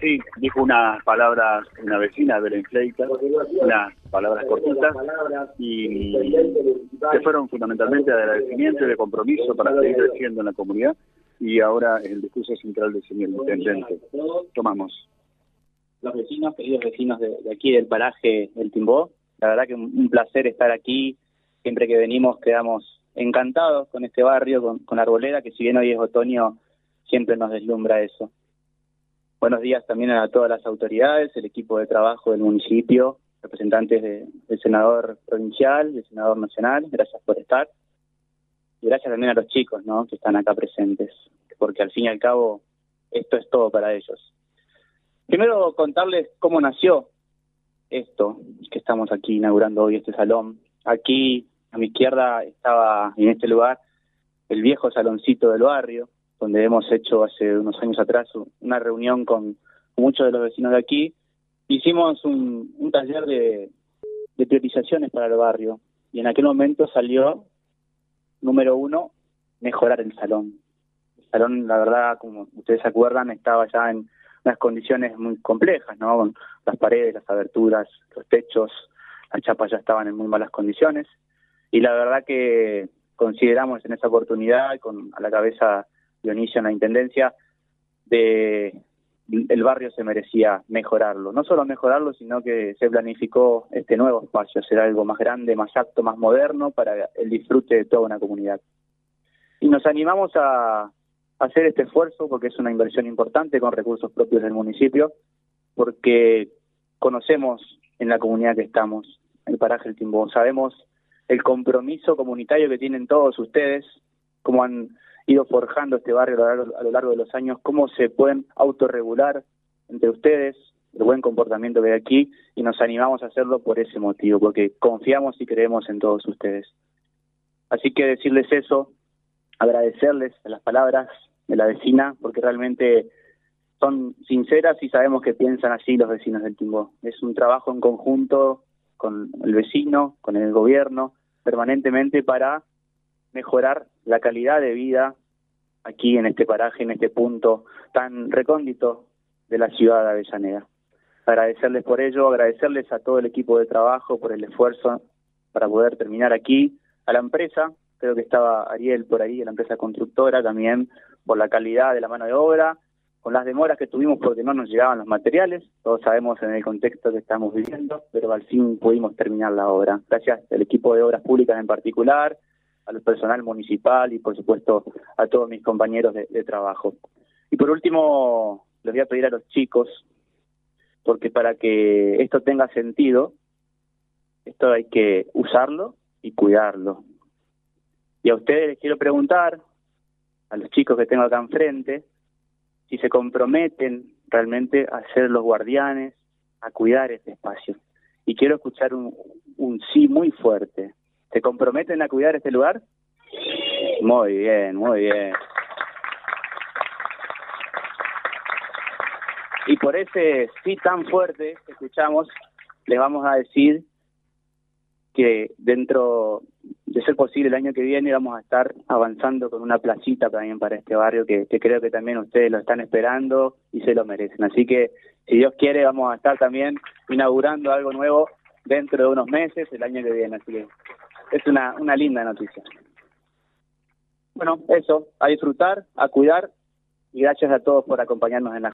Sí, dijo unas palabras, una vecina, Belén Fleita, unas palabras cortitas y que fueron fundamentalmente de agradecimiento y de compromiso para seguir creciendo en la comunidad y ahora el discurso central del señor intendente. Tomamos. Los vecinos, queridos vecinos de, aquí del paraje El Timbó, la verdad que un, placer estar aquí. Siempre que venimos quedamos encantados con este barrio, con, con Arboleda, que si bien hoy es otoño, siempre nos deslumbra eso. Buenos días también a todas las autoridades, el equipo de trabajo del municipio, representantes del senador provincial, del senador nacional, gracias por estar. Y gracias también a los chicos ¿no? que están acá presentes, porque al fin y al cabo esto es todo para ellos. Primero contarles cómo nació esto que estamos aquí inaugurando hoy, este salón. Aquí a mi izquierda estaba en este lugar el viejo saloncito del barrio, donde hemos hecho hace unos años atrás una reunión con muchos de los vecinos de aquí. Hicimos un, taller de, priorizaciones para el barrio y en aquel momento salió, número uno, mejorar el salón. El salón, la verdad, como ustedes se acuerdan, estaba ya en unas condiciones muy complejas, ¿no? Con las paredes, las aberturas, los techos, las chapas ya estaban en muy malas condiciones. Y la verdad que consideramos en esa oportunidad, con a la cabeza Dionisio en la Intendencia, de el barrio se merecía mejorarlo. No solo mejorarlo, sino que se planificó este nuevo espacio, ser algo más grande, más apto, más moderno para el disfrute de toda una comunidad. Y nos animamos a, hacer este esfuerzo porque es una inversión importante con recursos propios del municipio, porque conocemos en la comunidad que estamos, el paraje El Timbó, sabemos el compromiso comunitario que tienen todos ustedes, cómo han ido forjando este barrio a lo, largo, de los años, cómo se pueden autorregular entre ustedes, el buen comportamiento que hay aquí, y nos animamos a hacerlo por ese motivo, porque confiamos y creemos en todos ustedes. Así que decirles eso, agradecerles las palabras de la vecina, porque realmente son sinceras y sabemos que piensan así los vecinos del Timbó. Es un trabajo en conjunto con el vecino, con el gobierno, permanentemente para mejorar la calidad de vida aquí en este paraje, en este punto tan recóndito de la ciudad de Avellaneda. Agradecerles por ello, agradecerles a todo el equipo de trabajo por el esfuerzo para poder terminar aquí, a la empresa, creo que estaba Ariel por ahí, la empresa constructora también, por la calidad de la mano de obra, con las demoras que tuvimos porque no nos llegaban los materiales, todos sabemos en el contexto que estamos viviendo, pero al fin pudimos terminar la obra. Gracias al equipo de obras públicas en particular, al personal municipal y por supuesto a todos mis compañeros de, trabajo. Y por último, les voy a pedir a los chicos, porque para que esto tenga sentido, esto hay que usarlo y cuidarlo. Y a ustedes les quiero preguntar, a los chicos que tengo acá enfrente, si se comprometen realmente a ser los guardianes, a cuidar este espacio. Y quiero escuchar un, un sí muy fuerte. ¿Se comprometen a cuidar este lugar? Muy bien, muy bien. Y por ese sí tan fuerte que escuchamos, les vamos a decir que dentro de ser posible el año que viene vamos a estar avanzando con una placita también para este barrio que, que, creo que también ustedes lo están esperando y se lo merecen. Así que si Dios quiere vamos a estar también inaugurando algo nuevo dentro de unos meses, el año que viene. Así que es una, una linda noticia. Bueno, eso, a disfrutar, a cuidar y gracias a todos por acompañarnos en la